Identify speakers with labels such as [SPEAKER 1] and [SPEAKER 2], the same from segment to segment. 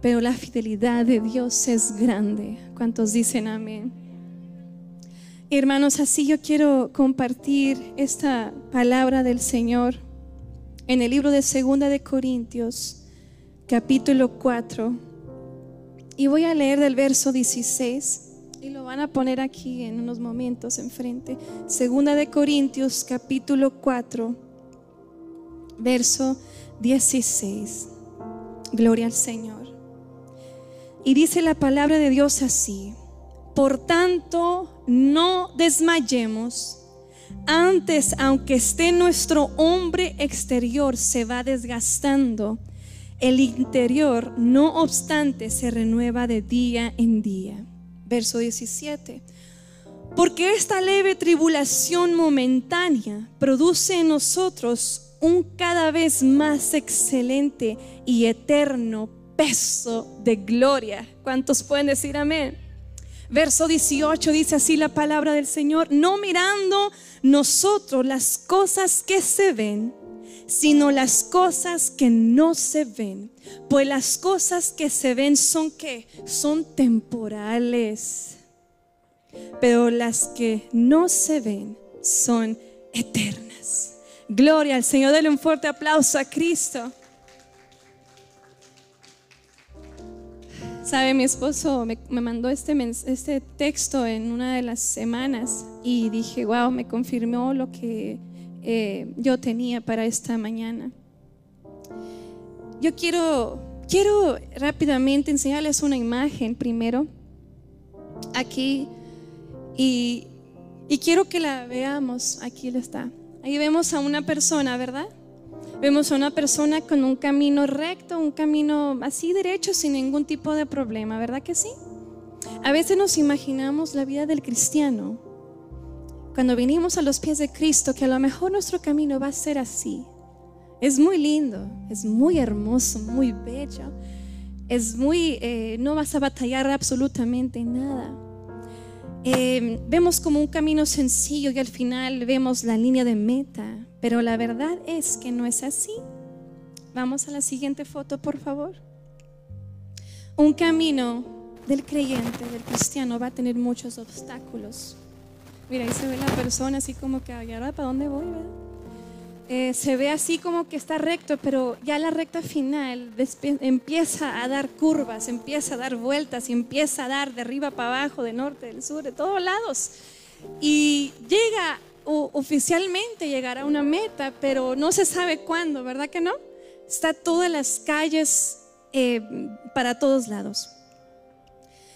[SPEAKER 1] pero la fidelidad de Dios es grande. ¿Cuántos dicen amén? Hermanos, así yo quiero compartir esta palabra del Señor en el libro de Segunda de Corintios, capítulo 4. Y voy a leer del verso 16 y lo van a poner aquí en unos momentos enfrente. Segunda de Corintios, capítulo 4, verso 16. Gloria al Señor. Y dice la palabra de Dios así. Por tanto, no desmayemos. Antes, aunque esté nuestro hombre exterior se va desgastando, el interior, no obstante, se renueva de día en día. Verso 17. Porque esta leve tribulación momentánea produce en nosotros un cada vez más excelente y eterno peso de gloria. ¿Cuántos pueden decir amén? Verso 18 dice así la palabra del Señor, no mirando nosotros las cosas que se ven, sino las cosas que no se ven. Pues las cosas que se ven son que son temporales, pero las que no se ven son eternas. Gloria al Señor, denle un fuerte aplauso a Cristo. Sabe, mi esposo me, mandó este, este texto en una de las semanas y dije, wow, me confirmó lo que eh, yo tenía para esta mañana. Yo quiero, quiero rápidamente enseñarles una imagen primero aquí y, y quiero que la veamos. Aquí está. Ahí vemos a una persona, ¿verdad? Vemos a una persona con un camino recto, un camino así derecho, sin ningún tipo de problema, ¿verdad que sí? A veces nos imaginamos la vida del cristiano cuando venimos a los pies de Cristo, que a lo mejor nuestro camino va a ser así. Es muy lindo, es muy hermoso, muy bello. Es muy, eh, no vas a batallar absolutamente nada. Eh, vemos como un camino sencillo y al final vemos la línea de meta. Pero la verdad es que no es así. Vamos a la siguiente foto, por favor. Un camino del creyente, del cristiano, va a tener muchos obstáculos. Mira, ahí se ve la persona así como que, ahora para dónde voy? Eh, se ve así como que está recto, pero ya la recta final empieza a dar curvas, empieza a dar vueltas y empieza a dar de arriba para abajo, de norte, del sur, de todos lados. Y llega oficialmente llegar a una meta, pero no se sabe cuándo, ¿verdad que no? Está todas las calles eh, para todos lados.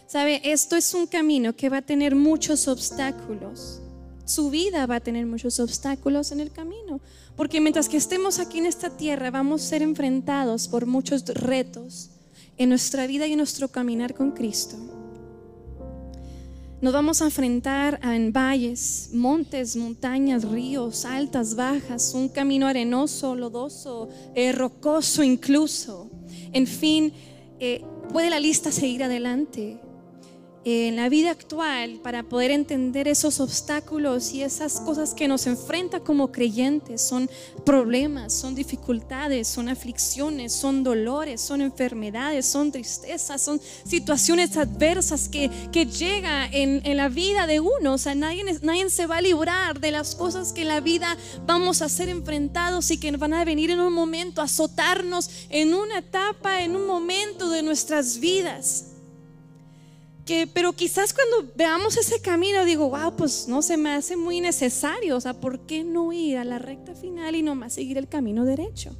[SPEAKER 1] ¿Sabe? Esto es un camino que va a tener muchos obstáculos. Su vida va a tener muchos obstáculos en el camino. Porque mientras que estemos aquí en esta tierra, vamos a ser enfrentados por muchos retos en nuestra vida y en nuestro caminar con Cristo. Nos vamos a enfrentar en valles, montes, montañas, ríos, altas, bajas, un camino arenoso, lodoso, eh, rocoso incluso. En fin, eh, puede la lista seguir adelante en la vida actual para poder entender esos obstáculos y esas cosas que nos enfrenta como creyentes. Son problemas, son dificultades, son aflicciones, son dolores, son enfermedades, son tristezas, son situaciones adversas que, que llega en, en, la vida de uno. O sea, nadie, nadie se va a librar de las cosas que en la vida vamos a ser enfrentados y que van a venir en un momento a azotarnos en una etapa, en un momento de nuestras vidas pero quizás cuando veamos ese camino digo, wow, pues no se me hace muy necesario, o sea, ¿por qué no ir a la recta final y nomás seguir el camino derecho?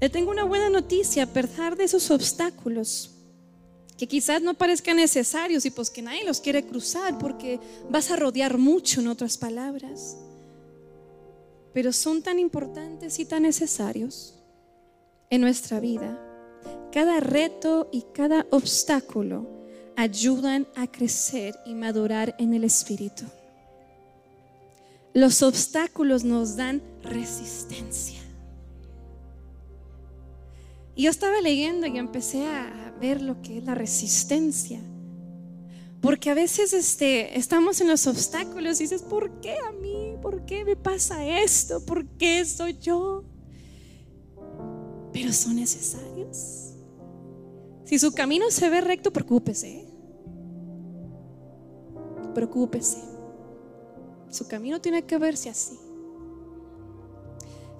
[SPEAKER 1] Le tengo una buena noticia, a pesar de esos obstáculos, que quizás no parezcan necesarios y pues que nadie los quiere cruzar porque vas a rodear mucho, en otras palabras, pero son tan importantes y tan necesarios en nuestra vida. Cada reto y cada obstáculo ayudan a crecer y madurar en el Espíritu. Los obstáculos nos dan resistencia. Y yo estaba leyendo y empecé a ver lo que es la resistencia. Porque a veces este, estamos en los obstáculos y dices, ¿por qué a mí? ¿Por qué me pasa esto? ¿Por qué soy yo? Pero son necesarios Si su camino se ve recto, preocúpese. Preocúpese. Su camino tiene que verse así.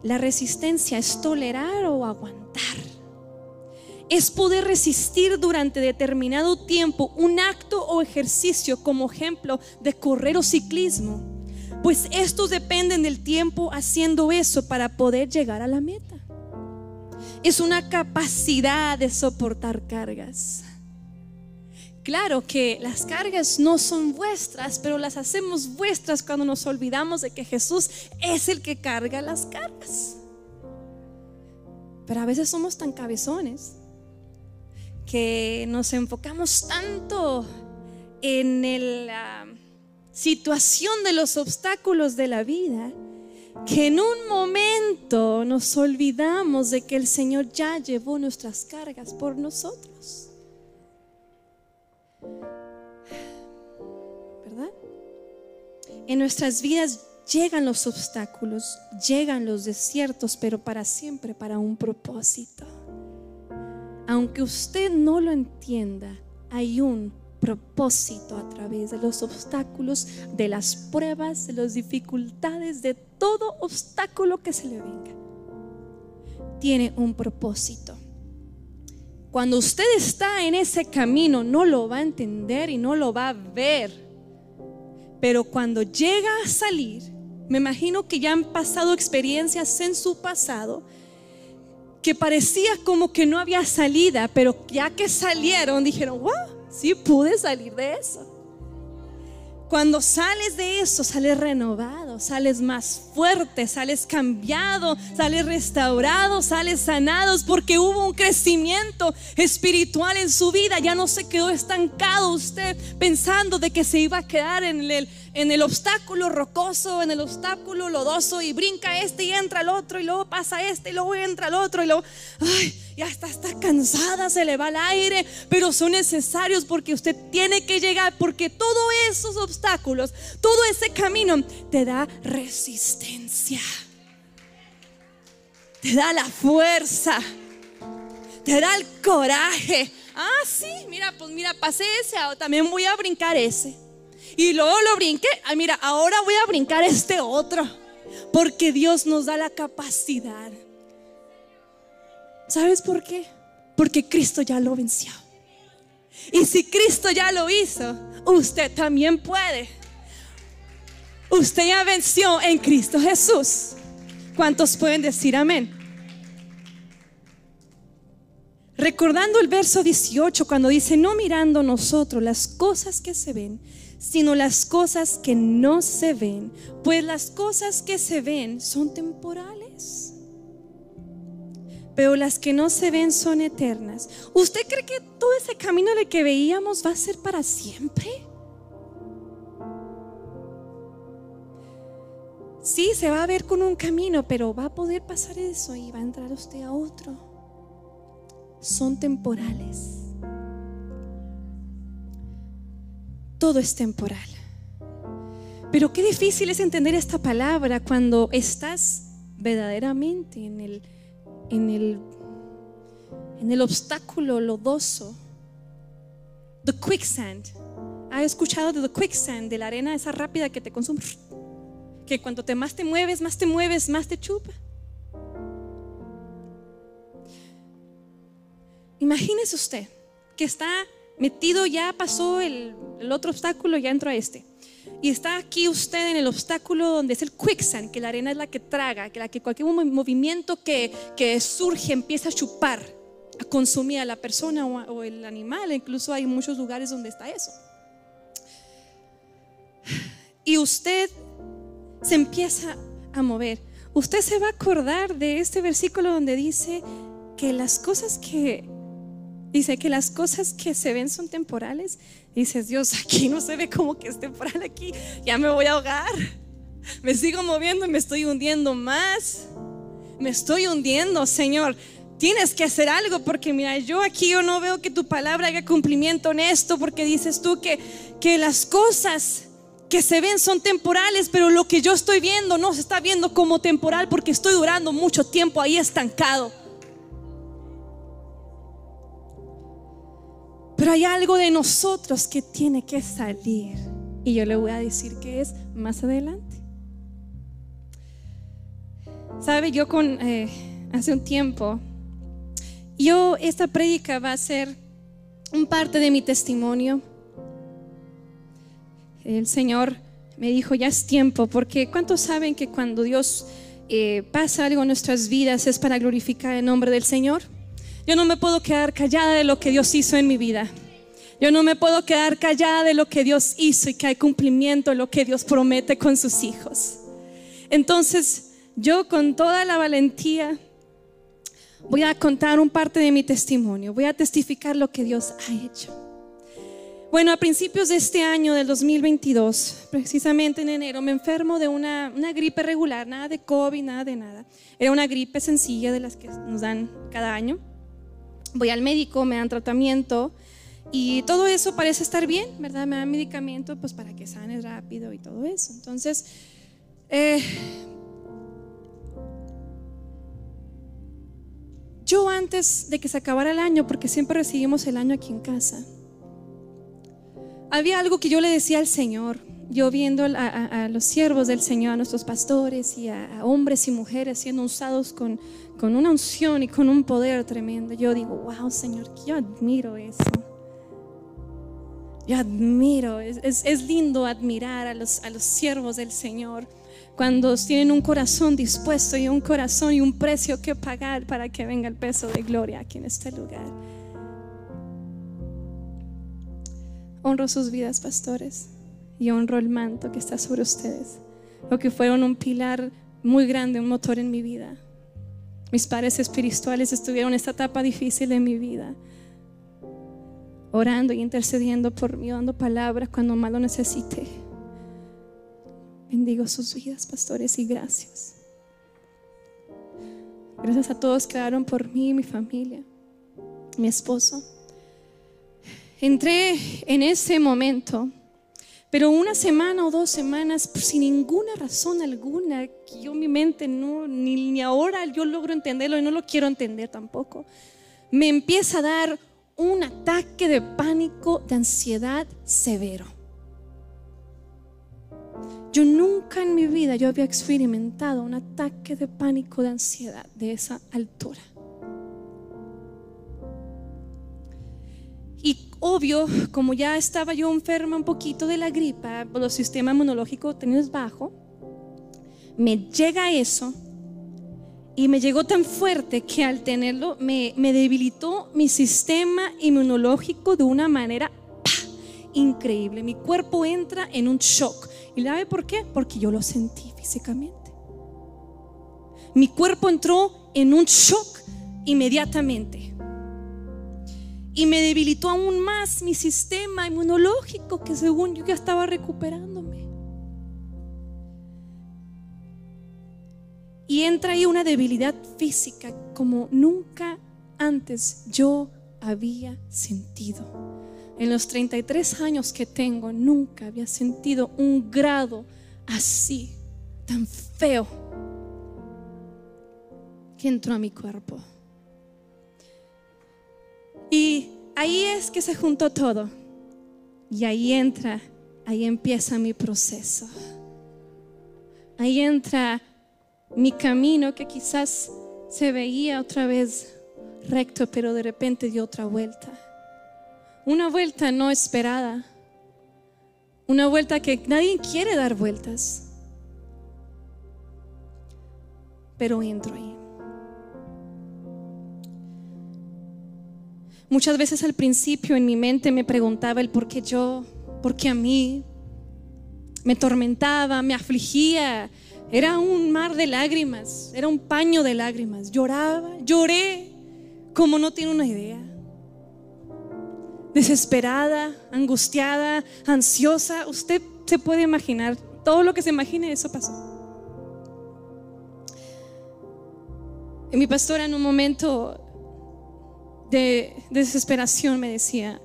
[SPEAKER 1] La resistencia es tolerar o aguantar. Es poder resistir durante determinado tiempo un acto o ejercicio como ejemplo de correr o ciclismo. Pues estos dependen del tiempo haciendo eso para poder llegar a la meta es una capacidad de soportar cargas. Claro que las cargas no son vuestras, pero las hacemos vuestras cuando nos olvidamos de que Jesús es el que carga las cargas. Pero a veces somos tan cabezones que nos enfocamos tanto en la situación de los obstáculos de la vida que en un momento nos olvidamos de que el Señor ya llevó nuestras cargas por nosotros. ¿Verdad? En nuestras vidas llegan los obstáculos, llegan los desiertos, pero para siempre, para un propósito. Aunque usted no lo entienda, hay un propósito a través de los obstáculos, de las pruebas, de las dificultades, de todo obstáculo que se le venga. Tiene un propósito. Cuando usted está en ese camino no lo va a entender y no lo va a ver. Pero cuando llega a salir, me imagino que ya han pasado experiencias en su pasado que parecía como que no había salida, pero ya que salieron dijeron, wow, Sí pude salir de eso. Cuando sales de eso, sales renovado, sales más fuerte, sales cambiado, sales restaurado, sales sanados porque hubo un crecimiento espiritual en su vida. Ya no se quedó estancado usted pensando de que se iba a quedar en el, en el obstáculo rocoso, en el obstáculo lodoso y brinca este y entra el otro y luego pasa este y luego entra el otro y luego, ay, ya está, está cansada, se le va el aire, pero son necesarios porque usted tiene que llegar, porque todos esos obstáculos, todo ese camino te da resistencia, te da la fuerza, te da el coraje. Ah, sí, mira, pues mira, pasé ese, también voy a brincar ese. Y luego lo brinqué, ah, mira, ahora voy a brincar este otro, porque Dios nos da la capacidad ¿Sabes por qué? Porque Cristo ya lo venció. Y si Cristo ya lo hizo, usted también puede. Usted ya venció en Cristo Jesús. ¿Cuántos pueden decir amén? Recordando el verso 18 cuando dice, no mirando nosotros las cosas que se ven, sino las cosas que no se ven, pues las cosas que se ven son temporales pero las que no se ven son eternas. ¿Usted cree que todo ese camino de que veíamos va a ser para siempre? Sí, se va a ver con un camino, pero va a poder pasar eso y va a entrar usted a otro. Son temporales. Todo es temporal. Pero qué difícil es entender esta palabra cuando estás verdaderamente en el en el, en el obstáculo lodoso. The quicksand. ¿Ha escuchado de the quicksand? De la arena esa rápida que te consume. Que cuanto te más te mueves, más te mueves, más te chupa. Imagínese usted que está metido, ya pasó el, otro obstáculo, ya entró a este. Y está aquí usted en el obstáculo donde es el quicksand, que la arena es la que traga, que la que cualquier movimiento que, surge empieza a chupar, a consumir a la persona o el animal. Incluso hay muchos lugares donde está eso. Y usted se empieza a mover. Usted se va a acordar de este versículo donde dice que las cosas que Dice que las cosas que se ven son temporales. Dices, Dios, aquí no se ve como que es temporal, aquí ya me voy a ahogar. Me sigo moviendo y me estoy hundiendo más. Me estoy hundiendo, Señor. Tienes que hacer algo porque mira, yo aquí yo no veo que tu palabra haga cumplimiento en esto porque dices tú que, que las cosas que se ven son temporales, pero lo que yo estoy viendo no se está viendo como temporal porque estoy durando mucho tiempo ahí estancado. Pero hay algo de nosotros que tiene que salir. Y yo le voy a decir que es más adelante. Sabe, yo con eh, hace un tiempo, yo esta prédica va a ser un parte de mi testimonio. El Señor me dijo, ya es tiempo, porque ¿cuántos saben que cuando Dios eh, pasa algo en nuestras vidas es para glorificar el nombre del Señor? Yo no me puedo quedar callada de lo que Dios hizo en mi vida. Yo no me puedo quedar callada de lo que Dios hizo y que hay cumplimiento, lo que Dios promete con sus hijos. Entonces, yo con toda la valentía voy a contar un parte de mi testimonio, voy a testificar lo que Dios ha hecho. Bueno, a principios de este año, del 2022, precisamente en enero, me enfermo de una, una, gripe regular, nada de COVID, nada de nada. Era una gripe sencilla de las que nos dan cada año. Voy al médico, me dan tratamiento y todo eso parece estar bien, ¿verdad? Me dan medicamento pues para que sane rápido y todo eso. Entonces, eh, yo antes de que se acabara el año, porque siempre recibimos el año aquí en casa, había algo que yo le decía al Señor, yo viendo a, los siervos del Señor, a nuestros pastores y a, hombres y mujeres siendo usados con, con, una unción y con un poder tremendo, yo digo, wow Señor, yo admiro eso. Yo admiro, es, es, lindo admirar a los, a los siervos del Señor cuando tienen un corazón dispuesto y un corazón y un precio que pagar para que venga el peso de gloria aquí en este lugar. Honro sus vidas, pastores, y honro el manto que está sobre ustedes, lo que fueron un pilar muy grande, un motor en mi vida. Mis padres espirituales estuvieron en esta etapa difícil de mi vida, orando y intercediendo por mí, dando palabras cuando más lo necesité. Bendigo sus vidas, pastores, y gracias. Gracias a todos que oraron por mí, mi familia, mi esposo. Entré en ese momento, pero una semana o dos semanas, pues, sin ninguna razón alguna, que yo mi mente no, ni, ni ahora yo logro entenderlo y no lo quiero entender tampoco, me empieza a dar un ataque de pánico, de ansiedad severo. Yo nunca en mi vida yo había experimentado un ataque de pánico, de ansiedad de esa altura. Y obvio, como ya estaba yo enferma un poquito de la gripa, los sistemas inmunológicos tenías bajo, me llega eso y me llegó tan fuerte que al tenerlo me, debilitó mi sistema inmunológico de una manera increíble. Mi cuerpo entra en un shock. ¿Y sabe por qué? Porque yo lo sentí físicamente. Mi cuerpo entró en un shock inmediatamente y me debilitó aún más mi sistema inmunológico que según yo ya estaba recuperándome. Y entra ahí una debilidad física como nunca antes yo había sentido. En los 33 años que tengo, nunca había sentido un grado así, tan feo, que entró a mi cuerpo. Y ahí es que se juntó todo. Y ahí entra, ahí empieza mi proceso. Ahí entra mi camino que quizás se veía otra vez recto, pero de repente dio otra vuelta. Una vuelta no esperada. Una vuelta que nadie quiere dar vueltas. Pero entro ahí. Muchas veces al principio en mi mente me preguntaba el por qué yo, por qué a mí. Me tormentaba, me afligía. Era un mar de lágrimas, era un paño de lágrimas. Lloraba, lloré como no tiene una idea. Desesperada, angustiada, ansiosa. Usted se puede imaginar, todo lo que se imagine, eso pasó. Y mi pastora en un momento de desesperación me decía,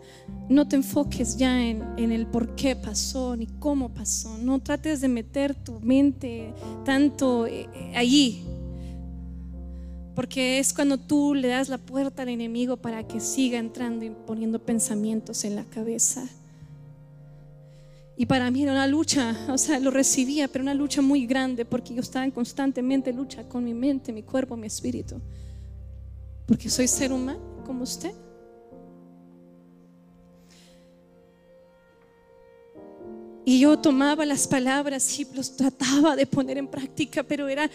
[SPEAKER 1] no te enfoques ya en, el por qué pasó ni cómo pasó, no trates de meter tu mente tanto eh, allí, Porque es cuando tú le das la puerta al enemigo para que siga entrando y poniendo pensamientos en la cabeza. Y para mí era una lucha, o sea, lo recibía, pero una lucha muy grande porque yo estaba en constantemente lucha con mi mente, mi cuerpo, mi espíritu. Porque soy ser humano como usted. Y yo tomaba las palabras y los trataba de poner en práctica, pero era,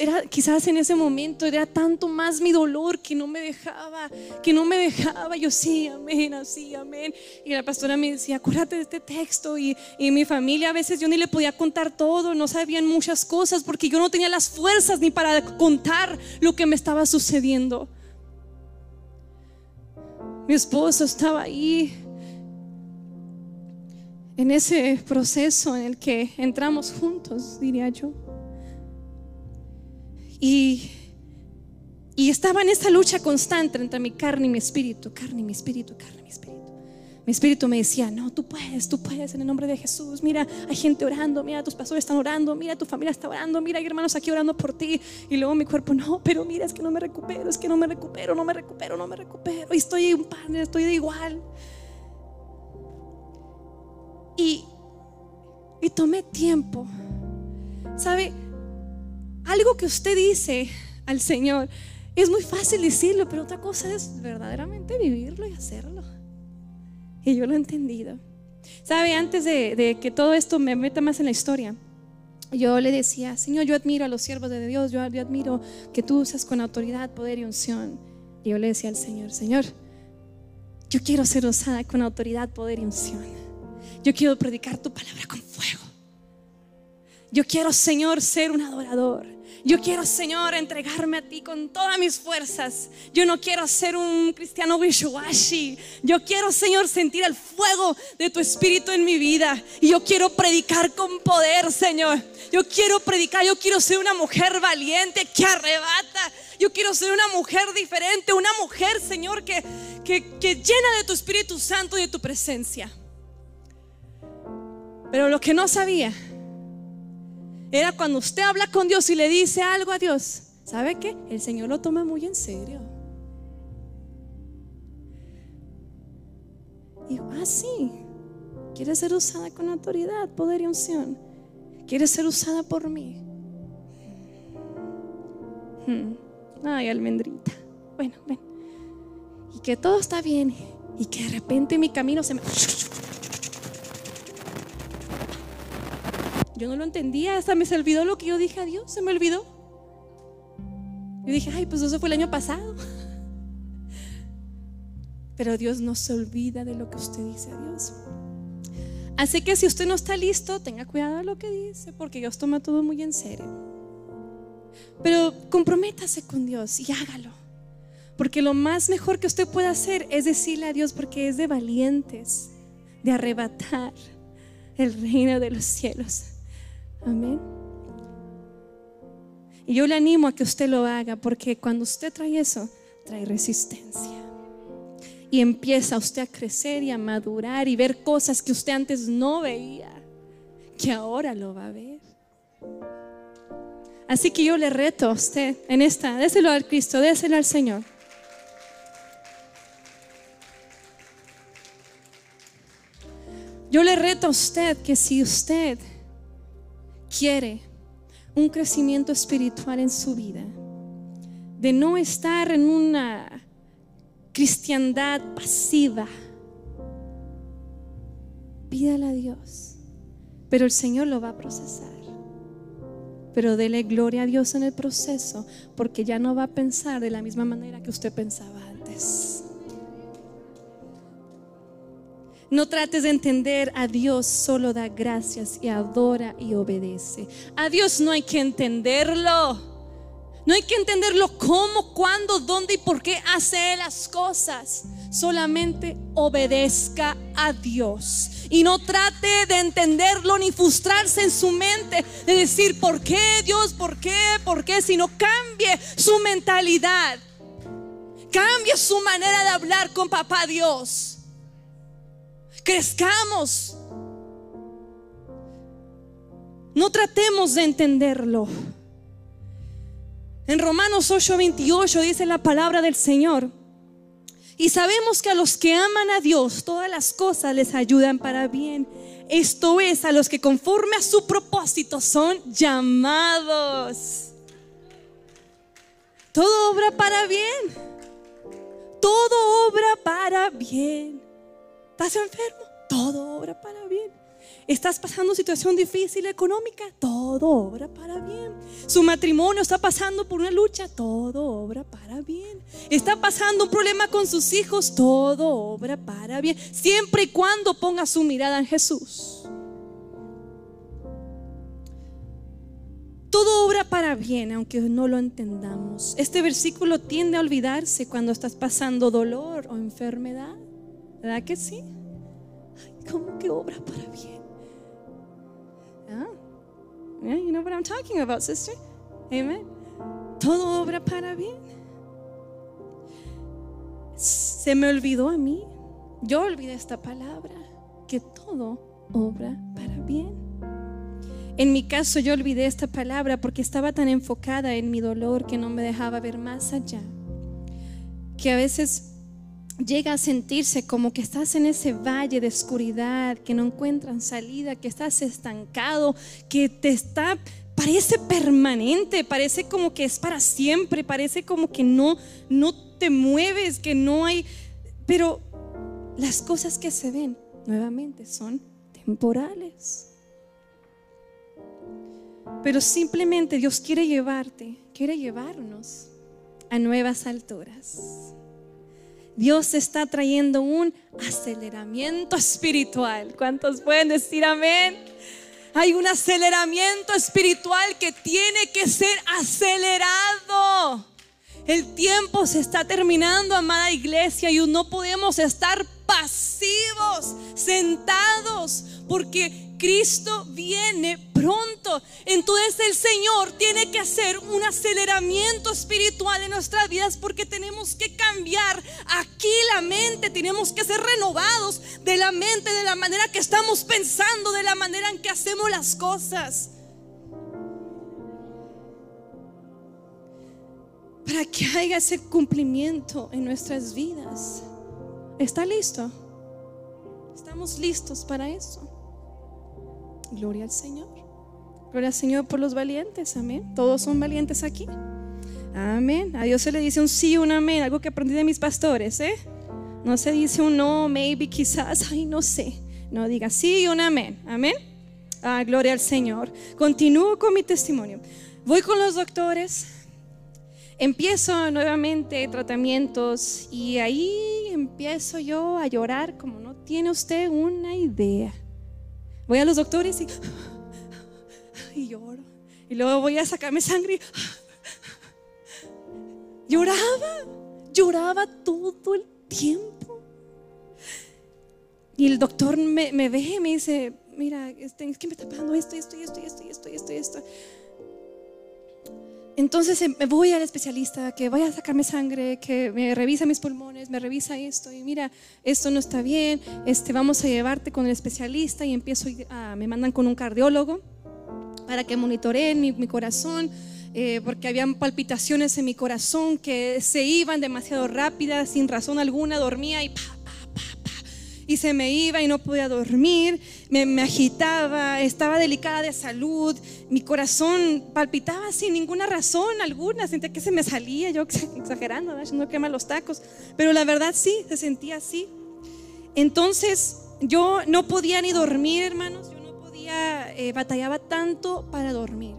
[SPEAKER 1] era quizás en ese momento era tanto más mi dolor que no me dejaba, que no me dejaba. Yo sí, amén, así, amén. Y la pastora me decía, acuérdate de este texto. Y, y mi familia a veces yo ni le podía contar todo, no sabían muchas cosas porque yo no tenía las fuerzas ni para contar lo que me estaba sucediendo. Mi esposo estaba ahí en ese proceso en el que entramos juntos, diría yo. Y, y estaba en esa lucha constante entre mi carne y mi espíritu, carne y mi espíritu, carne y mi espíritu. Mi espíritu me decía, no, tú puedes, tú puedes en el nombre de Jesús. Mira, hay gente orando, mira, tus pastores están orando, mira, tu familia está orando, mira, hay hermanos aquí orando por ti. Y luego mi cuerpo, no, pero mira, es que no me recupero, es que no me recupero, no me recupero, no me recupero. Y estoy un pan, estoy de igual. Y, y tomé tiempo. ¿Sabe? Algo que usted dice al Señor es muy fácil decirlo, pero otra cosa es verdaderamente vivirlo y hacerlo. Y yo lo he entendido. ¿Sabe? Antes de, que todo esto me meta más en la historia, yo le decía, Señor, yo admiro a los siervos de Dios, yo, yo admiro que tú usas con autoridad, poder y unción. Y yo le decía al Señor, Señor, yo quiero ser usada con autoridad, poder y unción. Yo quiero predicar tu palabra con fuego. Yo quiero, Señor, ser un adorador. Yo quiero, Señor, entregarme a ti con todas mis fuerzas. Yo no quiero ser un cristiano wishy Yo quiero, Señor, sentir el fuego de tu espíritu en mi vida. Y yo quiero predicar con poder, Señor. Yo quiero predicar, yo quiero ser una mujer valiente que arrebata. Yo quiero ser una mujer diferente, una mujer, Señor, que, que, que llena de tu Espíritu Santo y de tu presencia. Pero lo que no sabía era cuando usted habla con Dios y le dice algo a Dios, ¿sabe qué? El Señor lo toma muy en serio. Y ah, sí, quiere ser usada con autoridad, poder y unción. Quiere ser usada por mí. Hmm. Ay, almendrita. Bueno, ven. Y que todo está bien. Y que de repente mi camino se me... Yo no lo entendía, hasta me se olvidó lo que yo dije a Dios, se me olvidó. Yo dije, ay, pues eso fue el año pasado. Pero Dios no se olvida de lo que usted dice a Dios. Así que si usted no está listo, tenga cuidado de lo que dice, porque Dios toma todo muy en serio. Pero comprométase con Dios y hágalo. Porque lo más mejor que usted puede hacer es decirle a Dios, porque es de valientes, de arrebatar el reino de los cielos. Amén. Y yo le animo a que usted lo haga porque cuando usted trae eso, trae resistencia. Y empieza usted a crecer y a madurar y ver cosas que usted antes no veía, que ahora lo va a ver. Así que yo le reto a usted en esta, déselo al Cristo, déselo al Señor. Yo le reto a usted que si usted quiere un crecimiento espiritual en su vida, de no estar en una cristiandad pasiva, pídale a Dios, pero el Señor lo va a procesar. Pero dele gloria a Dios en el proceso, porque ya no va a pensar de la misma manera que usted pensaba antes. No trates de entender a Dios, solo da gracias y adora y obedece. A Dios no hay que entenderlo. No hay que entenderlo cómo, cuándo, dónde y por qué hace las cosas. Solamente obedezca a Dios. Y no trate de entenderlo ni frustrarse en su mente de decir, ¿por qué Dios? ¿Por qué? ¿Por qué? Sino cambie su mentalidad. Cambie su manera de hablar con papá Dios crezcamos. No tratemos de entenderlo. En Romanos 8:28 dice la palabra del Señor. Y sabemos que a los que aman a Dios, todas las cosas les ayudan para bien. Esto es, a los que conforme a su propósito son llamados. Todo obra para bien. Todo obra para bien. ¿Estás enfermo? Todo obra para bien. ¿Estás pasando situación difícil económica? Todo obra para bien. Su matrimonio está pasando por una lucha, todo obra para bien. Está pasando un problema con sus hijos, todo obra para bien. Siempre y cuando ponga su mirada en Jesús. Todo obra para bien, aunque no lo entendamos. Este versículo tiende a olvidarse cuando estás pasando dolor o enfermedad. ¿Verdad que sí? ¿Cómo que obra para bien? ¿Ah? you know what I'm talking about, sister? Amen. Todo obra para bien. Se me olvidó a mí. Yo olvidé esta palabra, que todo obra para bien. En mi caso yo olvidé esta palabra porque estaba tan enfocada en mi dolor que no me dejaba ver más allá. Que a veces llega a sentirse como que estás en ese valle de oscuridad, que no encuentran salida, que estás estancado, que te está parece permanente, parece como que es para siempre, parece como que no no te mueves, que no hay, pero las cosas que se ven nuevamente son temporales. Pero simplemente Dios quiere llevarte, quiere llevarnos a nuevas alturas. Dios está trayendo un aceleramiento espiritual. ¿Cuántos pueden decir amén? Hay un aceleramiento espiritual que tiene que ser acelerado. El tiempo se está terminando, amada iglesia, y no podemos estar pasivos, sentados, porque Cristo viene pronto. Entonces el Señor tiene que hacer un aceleramiento espiritual en nuestras vidas porque tenemos que cambiar aquí la mente, tenemos que ser renovados de la mente, de la manera que estamos pensando, de la manera en que hacemos las cosas. Para que haya ese cumplimiento en nuestras vidas. ¿Está listo? Estamos listos para eso. Gloria al Señor. Gloria al Señor por los valientes. Amén. Todos son valientes aquí. Amén. A Dios se le dice un sí, un amén. Algo que aprendí de mis pastores. ¿eh? No se dice un no, maybe, quizás. Ay, no sé. No diga sí y un amén. Amén. Ah, gloria al Señor. Continúo con mi testimonio. Voy con los doctores. Empiezo nuevamente tratamientos y ahí empiezo yo a llorar como no tiene usted una idea. Voy a los doctores y, y lloro. Y luego voy a sacarme sangre. Lloraba, lloraba todo el tiempo. Y el doctor me, ve y me dice, mira, este, es que me está pasando esto, esto, esto, esto, esto, esto, esto. Entonces em, me voy al especialista que vaya a sacarme sangre, que me revisa mis pulmones, me revisa esto y mira, esto no está bien, este, vamos a llevarte con el especialista y empiezo a, me mandan con un cardiólogo para que monitoreen mi, mi corazón. Eh, porque habían palpitaciones en mi corazón que se iban demasiado rápidas, sin razón alguna, dormía y pa, y se me iba y no podía dormir, me, agitaba, estaba delicada de salud, mi corazón palpitaba sin ninguna razón alguna, sentía que se me salía, yo exagerando, no quema los tacos, pero la verdad sí, se sentía así. Entonces yo no podía ni dormir, hermanos, yo no podía, eh, batallaba tanto para dormir,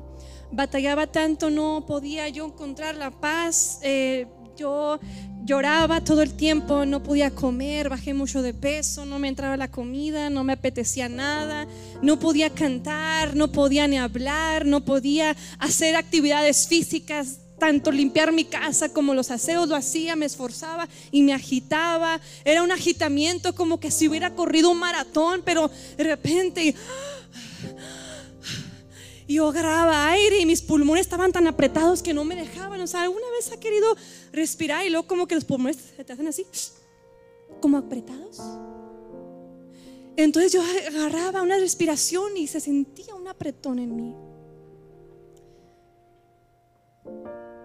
[SPEAKER 1] batallaba tanto, no podía yo encontrar la paz. Eh, yo lloraba todo el tiempo, no podía comer, bajé mucho de peso, no me entraba la comida, no me apetecía nada, no podía cantar, no podía ni hablar, no podía hacer actividades físicas, tanto limpiar mi casa como los aseos lo hacía, me esforzaba y me agitaba. Era un agitamiento como que si hubiera corrido un maratón, pero de repente yo agarraba aire y mis pulmones estaban tan apretados que no me dejaban. O sea, ¿alguna vez ha querido respirar y luego como que los pulmones se te hacen así, como apretados? Entonces yo agarraba una respiración y se sentía un apretón en mí.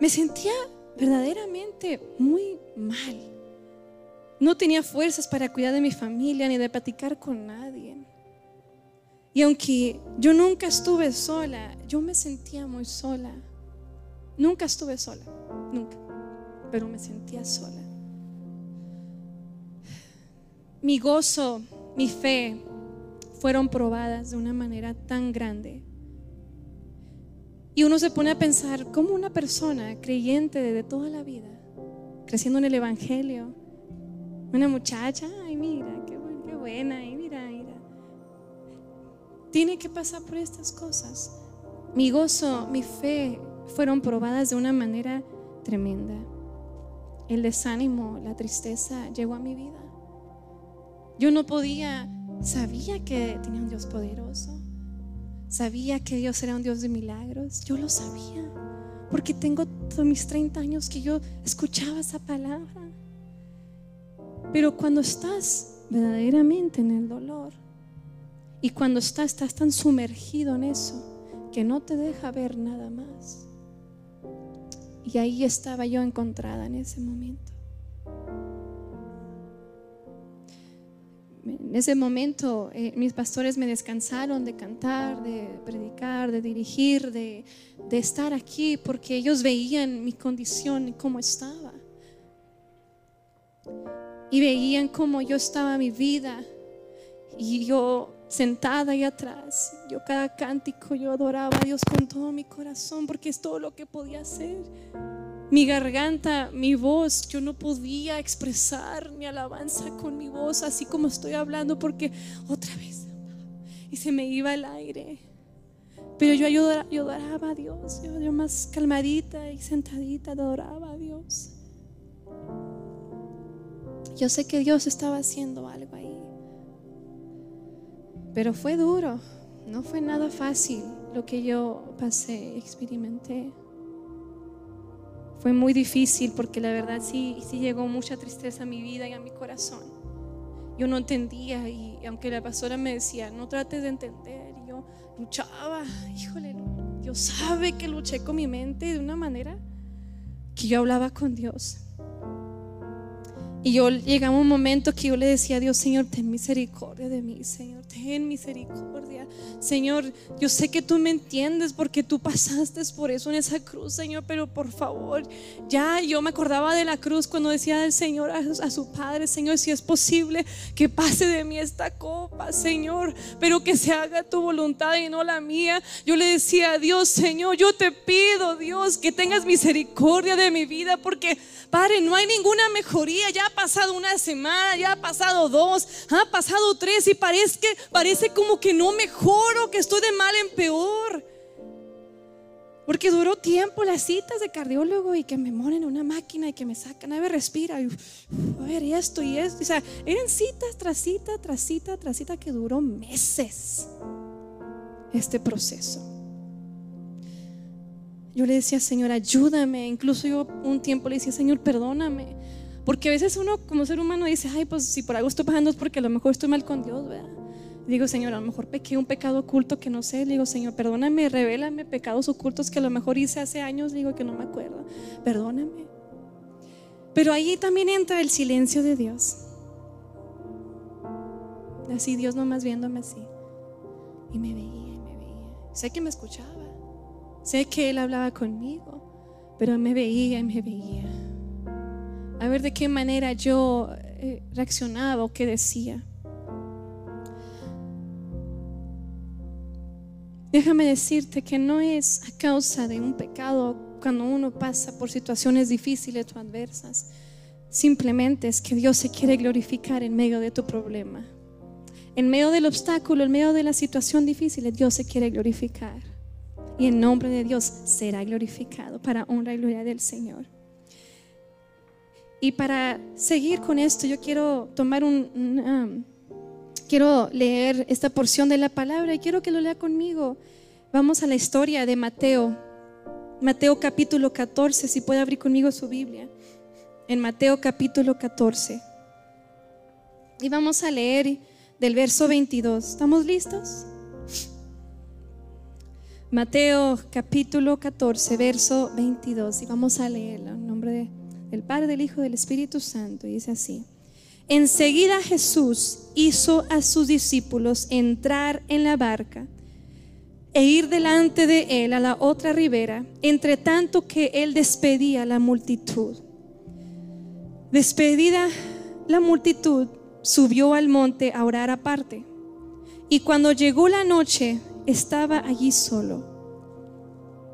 [SPEAKER 1] me sentía verdaderamente muy mal. No tenía fuerzas para cuidar de mi familia ni de platicar con nadie. Y aunque yo nunca estuve sola, yo me sentía muy sola. Nunca estuve sola, nunca, pero me sentía sola. Mi gozo, mi fe fueron probadas de una manera tan grande. Y uno se pone a pensar cómo una persona creyente de toda la vida, creciendo en el Evangelio, una muchacha, ay mira, qué, qué buena, mira, mira, tiene que pasar por estas cosas. Mi gozo, mi fe fueron probadas de una manera tremenda. El desánimo, la tristeza llegó a mi vida. Yo no podía, sabía que tenía un Dios poderoso. Sabía que Dios era un Dios de milagros. Yo lo sabía. Porque tengo todos mis 30 años que yo escuchaba esa palabra. Pero cuando estás verdaderamente en el dolor y cuando estás, estás tan sumergido en eso que no te deja ver nada más. Y ahí estaba yo encontrada en ese momento. En ese momento eh, mis pastores me descansaron de cantar, de predicar, de dirigir, de, de estar aquí, porque ellos veían mi condición y cómo estaba. Y veían cómo yo estaba mi vida. Y yo sentada ahí atrás, yo cada cántico, yo adoraba a Dios con todo mi corazón, porque es todo lo que podía hacer. Mi garganta, mi voz, yo no podía expresar mi alabanza con mi voz, así como estoy hablando, porque otra vez y se me iba el aire. Pero yo, yo, adoraba a Dios, yo, yo más calmadita y sentadita adoraba a Dios. Yo sé que Dios estaba haciendo algo ahí. Pero fue duro, no fue nada fácil lo que yo pasé, experimenté. Fue muy difícil porque la verdad sí, sí llegó mucha tristeza a mi vida y a mi corazón. Yo no entendía y aunque la pastora me decía, no trates de entender, y yo luchaba, híjole, Dios sabe que luché con mi mente de una manera que yo hablaba con Dios. Y yo llegaba un momento que yo le decía a Dios, Señor, ten misericordia de mí, Señor, ten misericordia. Señor, yo sé que tú me entiendes porque tú pasaste por eso en esa cruz, Señor, pero por favor, ya yo me acordaba de la cruz cuando decía del Señor a, a su Padre, Señor, si es posible que pase de mí esta copa, Señor, pero que se haga tu voluntad y no la mía. Yo le decía a Dios, Señor, yo te pido, Dios, que tengas misericordia de mi vida porque Padre, no hay ninguna mejoría. Ya ha pasado una semana, ya ha pasado dos, ha pasado tres y parece, que, parece como que no mejoro, que estoy de mal en peor. Porque duró tiempo las citas de cardiólogo y que me moren en una máquina y que me sacan, a ver, respira, a ver, esto y esto. O sea, eran citas tras cita, tras cita, tras cita que duró meses este proceso. Yo le decía, Señor, ayúdame. Incluso yo un tiempo le decía, Señor, perdóname. Porque a veces uno como ser humano dice, ay, pues si por algo estoy pasando es porque a lo mejor estoy mal con Dios, ¿verdad? digo, Señor, a lo mejor pequé un pecado oculto que no sé. Le digo, Señor, perdóname, revélame pecados ocultos que a lo mejor hice hace años, digo que no me acuerdo. Perdóname. Pero ahí también entra el silencio de Dios. Así Dios nomás viéndome así. Y me veía y me veía. Sé que me escuchaba. Sé que Él hablaba conmigo, pero me veía y me veía. A ver de qué manera yo eh, reaccionaba o qué decía. Déjame decirte que no es a causa de un pecado cuando uno pasa por situaciones difíciles o adversas. Simplemente es que Dios se quiere glorificar en medio de tu problema. En medio del obstáculo, en medio de la situación difícil, Dios se quiere glorificar y el nombre de Dios será glorificado para honra y gloria del Señor. Y para seguir con esto, yo quiero tomar un, quiero leer esta porción de la palabra y quiero que lo lea conmigo. Vamos a la historia de Mateo, Mateo capítulo 14, si puede abrir conmigo su Biblia, en Mateo capítulo 14. Y vamos a leer del verso 22. ¿Estamos listos? Mateo capítulo 14, verso 22. Y vamos a leerlo en nombre del Padre, del Hijo, del Espíritu Santo. Y dice así. Enseguida Jesús hizo a sus discípulos entrar en la barca e ir delante de él a la otra ribera, entre tanto que él despedía la multitud. Despedida la multitud, subió al monte a orar aparte. Y cuando llegó la noche, estaba allí solo.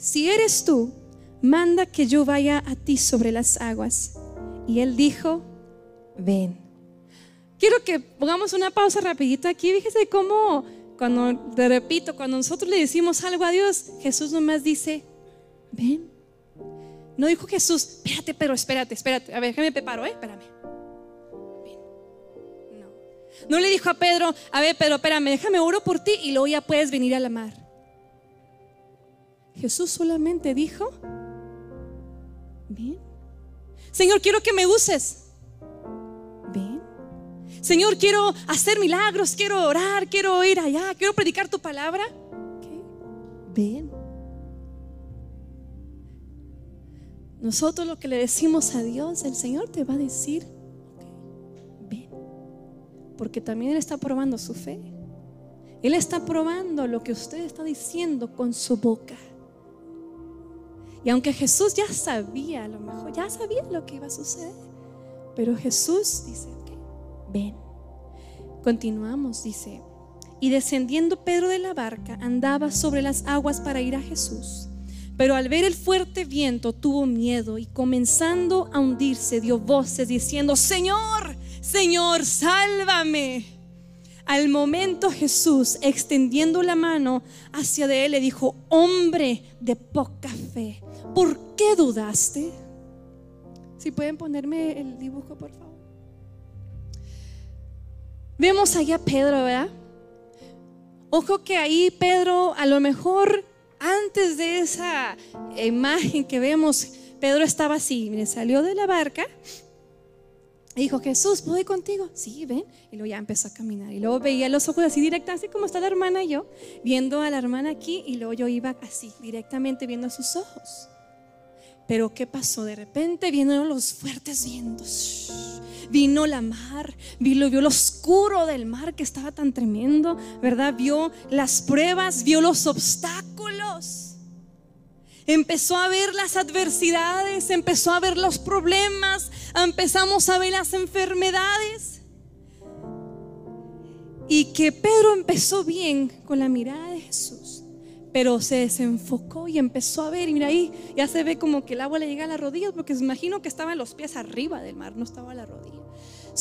[SPEAKER 1] si eres tú, manda que yo vaya a ti sobre las aguas. Y él dijo, ven. Quiero que pongamos una pausa rapidito aquí. Fíjese cómo, cuando, te repito, cuando nosotros le decimos algo a Dios, Jesús nomás dice, ven. No dijo Jesús, espérate, pero espérate, espérate. A ver, déjame preparo, ¿eh? Espérame. No le dijo a Pedro, a ver, Pedro, espérame, déjame oro por ti y luego ya puedes venir a la mar. Jesús solamente dijo, bien. Señor, quiero que me uses. Bien. Señor, quiero hacer milagros, quiero orar, quiero ir allá, quiero predicar tu palabra. Bien. Nosotros lo que le decimos a Dios, el Señor te va a decir, porque también Él está probando su fe. Él está probando lo que usted está diciendo con su boca. Y aunque Jesús ya sabía, a lo mejor ya sabía lo que iba a suceder, pero Jesús dice, ven. Continuamos, dice, y descendiendo Pedro de la barca, andaba sobre las aguas para ir a Jesús. Pero al ver el fuerte viento tuvo miedo y comenzando a hundirse dio voces diciendo, Señor, Señor, sálvame. Al momento Jesús, extendiendo la mano hacia de él, le dijo, hombre de poca fe, ¿por qué dudaste? Si pueden ponerme el dibujo, por favor. Vemos allá a Pedro, ¿verdad? Ojo que ahí Pedro, a lo mejor antes de esa imagen que vemos, Pedro estaba así, mire, salió de la barca dijo, Jesús, ¿puedo ir contigo? Sí, ven. Y luego ya empezó a caminar. Y luego veía los ojos así directa, así como está la hermana y yo, viendo a la hermana aquí. Y luego yo iba así, directamente viendo sus ojos. Pero ¿qué pasó? De repente vinieron los fuertes vientos. Vino la mar, vio, lo oscuro del mar que estaba tan tremendo, ¿verdad? Vio las pruebas, vio los obstáculos empezó a ver las adversidades, empezó a ver los problemas, empezamos a ver las enfermedades. Y que Pedro empezó bien con la mirada de Jesús, pero se desenfocó y empezó a ver, y mira ahí, ya se ve como que el agua le llega a las rodillas, porque me imagino que estaban los pies arriba del mar, no estaba a la rodilla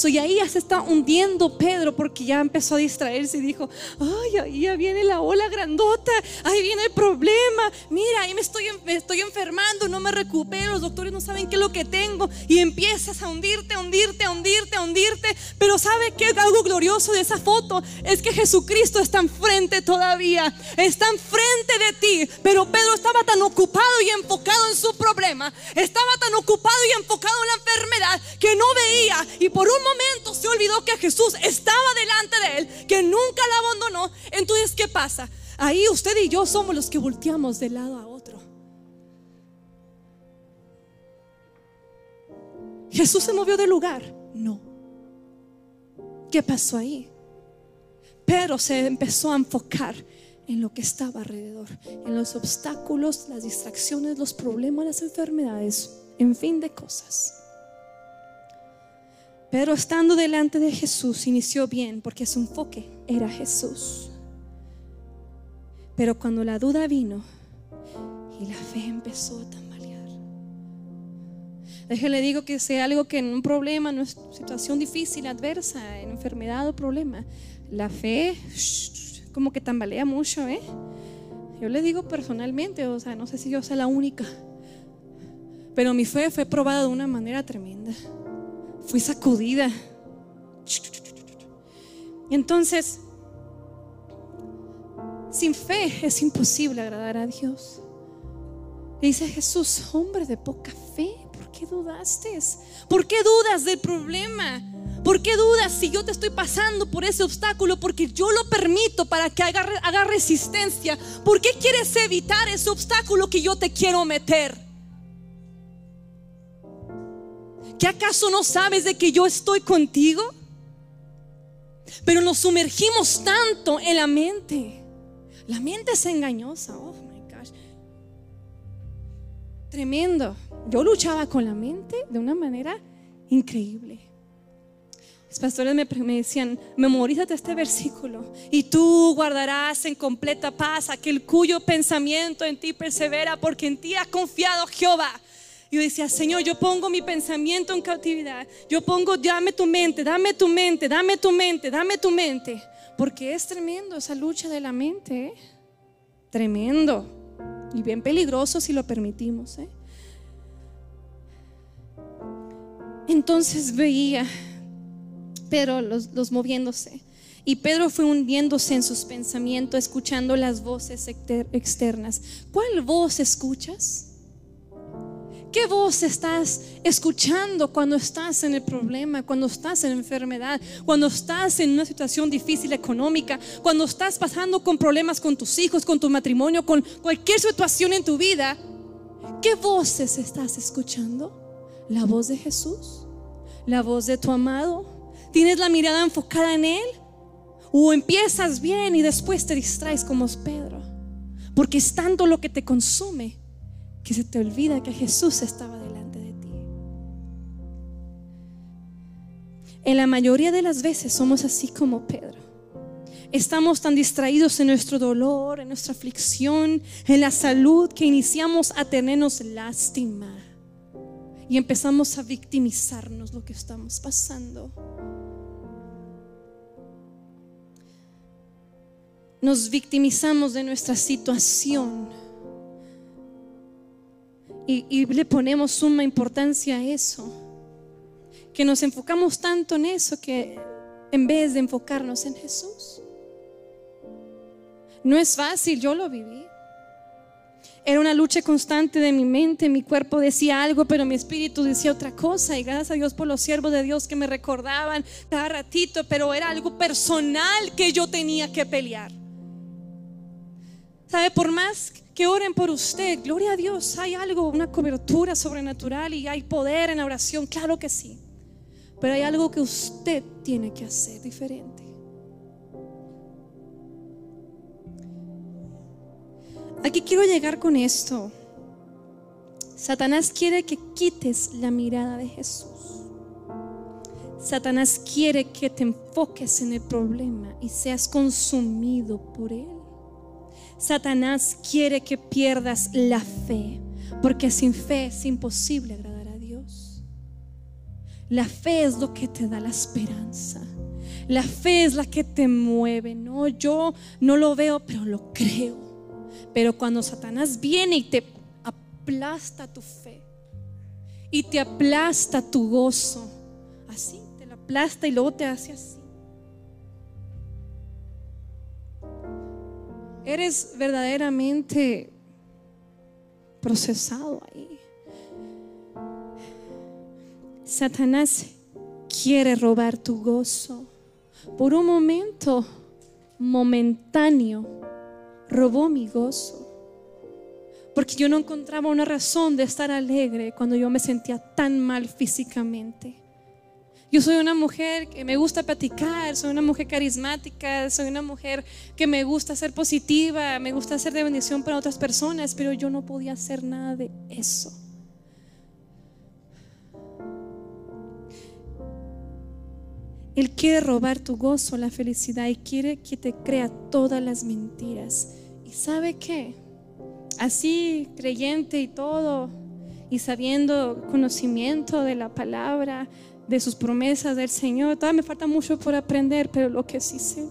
[SPEAKER 1] y ahí ya se está hundiendo Pedro porque ya empezó a distraerse y dijo, ay, ahí ya viene la ola grandota, ahí viene el problema, mira, ahí me estoy, estoy enfermando, no me recupero, los doctores no saben qué es lo que tengo y empiezas a hundirte, a hundirte, a hundirte, a hundirte, pero ¿sabe qué? Algo glorioso de esa foto es que Jesucristo está enfrente todavía, está enfrente de ti, pero Pedro estaba tan ocupado y enfocado en su problema, estaba tan ocupado y enfocado en la enfermedad que no veía. Y por un momento se olvidó que Jesús estaba delante de él, que nunca la abandonó. Entonces, ¿qué pasa? Ahí usted y yo somos los que volteamos de lado a otro. Jesús se movió del lugar. No. ¿Qué pasó ahí? Pero se empezó a enfocar en lo que estaba alrededor, en los obstáculos, las distracciones, los problemas, las enfermedades, en fin de cosas. Pero estando delante de Jesús inició bien porque su enfoque era Jesús. Pero cuando la duda vino y la fe empezó a tambalear. Déjale digo que sea algo que en un problema, en una situación difícil, adversa, en enfermedad o problema, la fe como que tambalea mucho, ¿eh? Yo le digo personalmente, o sea, no sé si yo sea la única, pero mi fe fue probada de una manera tremenda. Fui sacudida. Y entonces, sin fe es imposible agradar a Dios. dice Jesús, hombre de poca fe, ¿por qué dudaste? ¿Por qué dudas del problema? ¿Por qué dudas si yo te estoy pasando por ese obstáculo? Porque yo lo permito para que haga, haga resistencia. ¿Por qué quieres evitar ese obstáculo que yo te quiero meter? ¿Qué acaso no sabes de que yo estoy contigo? Pero nos sumergimos tanto en la mente. La mente es engañosa. Oh my gosh. Tremendo. Yo luchaba con la mente de una manera increíble. Los pastores me, me, decían, memorízate este versículo y tú guardarás en completa paz aquel cuyo pensamiento en ti persevera porque en ti ha confiado Jehová. Yo decía, Señor, yo pongo mi pensamiento en cautividad. Yo pongo, dame tu mente, dame tu mente, dame tu mente, dame tu mente. Porque es tremendo esa lucha de la mente. ¿eh? Tremendo. Y bien peligroso si lo permitimos. ¿eh? Entonces veía Pedro los, moviéndose. Y Pedro fue hundiéndose en sus pensamientos, escuchando las voces externas. ¿Cuál voz escuchas? ¿Qué voz estás escuchando cuando estás en el problema, cuando estás en enfermedad, cuando estás en una situación difícil económica, cuando estás pasando con problemas con tus hijos, con tu matrimonio, con cualquier situación en tu vida? ¿Qué voces estás escuchando? ¿La voz de Jesús? ¿La voz de tu amado? ¿Tienes la mirada enfocada en Él? ¿O empiezas bien y después te distraes como Pedro? Porque es tanto lo que te consume que se te olvida que Jesús estaba delante de ti. En la mayoría de las veces somos así como Pedro. Estamos tan distraídos en nuestro dolor, en nuestra aflicción, en la salud, que iniciamos a tenernos lástima y empezamos a victimizarnos lo que estamos pasando. Nos victimizamos de nuestra situación y, le ponemos suma importancia a eso. Que nos enfocamos tanto en eso que en vez de enfocarnos en Jesús. No es fácil, yo lo viví. Era una lucha constante de mi mente, mi cuerpo decía algo, pero mi espíritu decía otra cosa. Y gracias a Dios por los siervos de Dios que me recordaban cada ratito, pero era algo personal que yo tenía que pelear. ¿Sabe? Por más que oren por usted, gloria a Dios, hay algo, una cobertura sobrenatural y hay poder en la oración, claro que sí. Pero hay algo que usted tiene que hacer diferente. Aquí quiero llegar con esto. Satanás quiere que quites la mirada de Jesús. Satanás quiere que te enfoques en el problema y seas consumido por él. Satanás quiere que pierdas la fe, porque sin fe es imposible agradar a Dios. La fe es lo que te da la esperanza. La fe es la que te mueve. No, yo no lo veo, pero lo creo. Pero cuando Satanás viene y te aplasta tu fe y te aplasta tu gozo, así te la aplasta y luego te hace así eres verdaderamente procesado ahí. Satanás quiere robar tu gozo. Por un momento momentáneo robó mi gozo. Porque yo no encontraba una razón de estar alegre cuando yo me sentía tan mal físicamente. Yo soy una mujer que me gusta platicar, soy una mujer carismática, soy una mujer que me gusta ser positiva, me gusta ser de bendición para otras personas, pero yo no podía hacer nada de eso. Él quiere robar tu gozo, la felicidad y quiere que te crea todas las mentiras. ¿Y sabe qué? Así creyente y todo, y sabiendo conocimiento de la palabra, de sus promesas del Señor. Todavía me falta mucho por aprender, pero lo que sí sé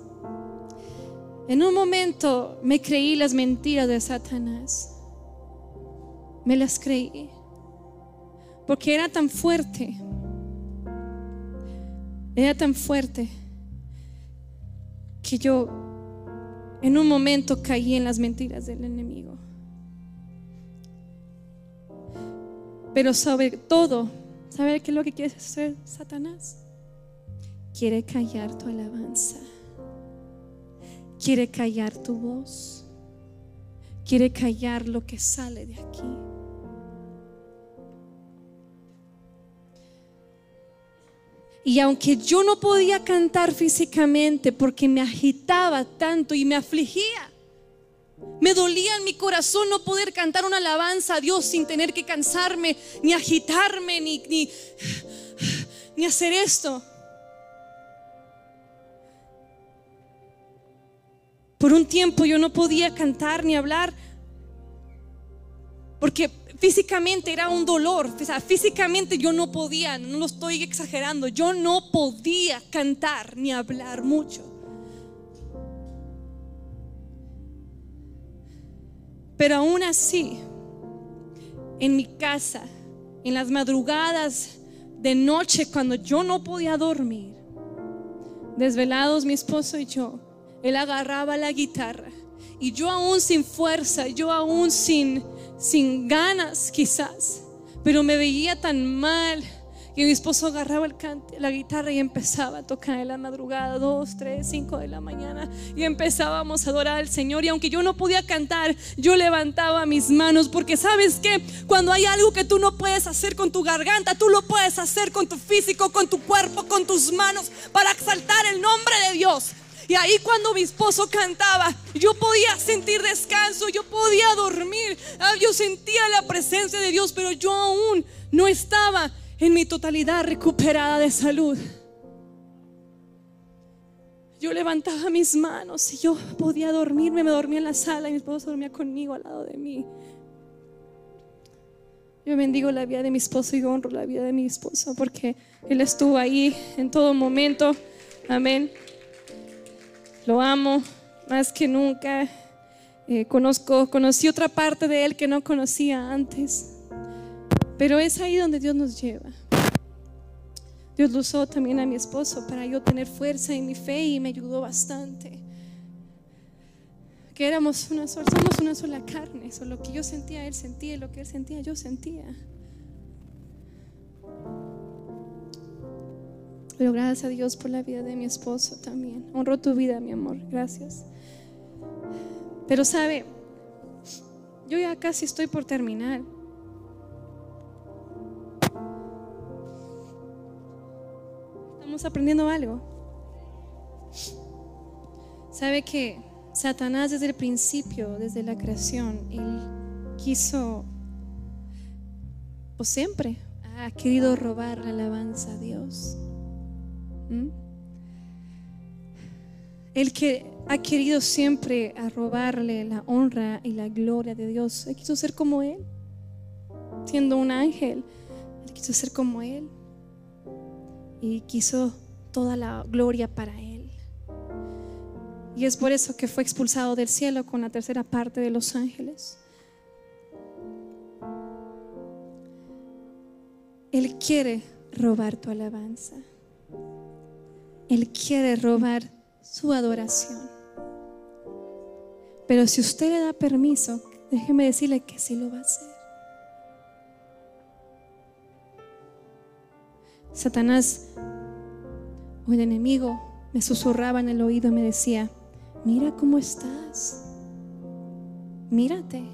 [SPEAKER 1] En un momento me creí las mentiras de Satanás. Me las creí. Porque era tan fuerte. Era tan fuerte que yo en un momento caí en las mentiras del enemigo. Pero sobre todo, ¿sabe qué es lo que quiere hacer Satanás? Quiere callar tu alabanza. Quiere callar tu voz. Quiere callar lo que sale de aquí. Y aunque yo no podía cantar físicamente porque me agitaba tanto y me afligía, me dolía en mi corazón no poder cantar una alabanza a Dios sin tener que cansarme, ni agitarme, ni, ni, ni hacer esto. Por un tiempo yo no podía cantar ni hablar porque físicamente era un dolor. O sea, físicamente yo no podía, no lo estoy exagerando, yo no podía cantar ni hablar mucho. Pero aún así, en mi casa, en las madrugadas de noche, cuando yo no podía dormir, desvelados mi esposo y yo, él agarraba la guitarra. Y yo aún sin fuerza, yo aún sin, sin ganas quizás, pero me veía tan mal y mi esposo agarraba el la guitarra y empezaba a tocar en la madrugada, dos, tres, cinco de la mañana. Y empezábamos a adorar al Señor. Y aunque yo no podía cantar, yo levantaba mis manos. Porque sabes que cuando hay algo que tú no puedes hacer con tu garganta, tú lo puedes hacer con tu físico, con tu cuerpo, con tus manos, para exaltar el nombre de Dios. Y ahí cuando mi esposo cantaba, yo podía sentir descanso, yo podía dormir, ah, yo sentía la presencia de Dios, pero yo aún no estaba en mi totalidad recuperada de salud. Yo levantaba mis manos y yo podía dormirme, me dormía en la sala y mi esposo dormía conmigo al lado de mí. Yo bendigo la vida de mi esposo y honro la vida de mi esposo porque él estuvo ahí en todo momento. Amén. Lo amo más que nunca. Eh, conozco, conocí otra parte de él que no conocía antes. Pero es ahí donde Dios nos lleva. Dios lo usó también a mi esposo para yo tener fuerza en mi fe y me ayudó bastante. Que éramos una sola, somos una sola carne. Eso lo que yo sentía, él sentía, lo que él sentía, yo sentía. Pero gracias a Dios por la vida de mi esposo también. Honro tu vida, mi amor. Gracias. Pero sabe, yo ya casi estoy por terminar. Aprendiendo algo. Sabe que Satanás desde el principio, desde la creación, él quiso, o siempre, ha querido robar la alabanza a Dios. ¿Mm? El que ha querido siempre robarle la honra y la gloria de Dios. Él quiso ser como Él, siendo un ángel. Él quiso ser como Él y quiso toda la gloria para Él. Y es por eso que fue expulsado del cielo con la tercera parte de los ángeles. Él quiere robar tu alabanza. Él quiere robar su adoración. Pero si usted le da permiso, déjeme decirle que sí lo va a hacer. Satanás o el enemigo me susurraba en el oído y me decía, mira cómo estás, mírate.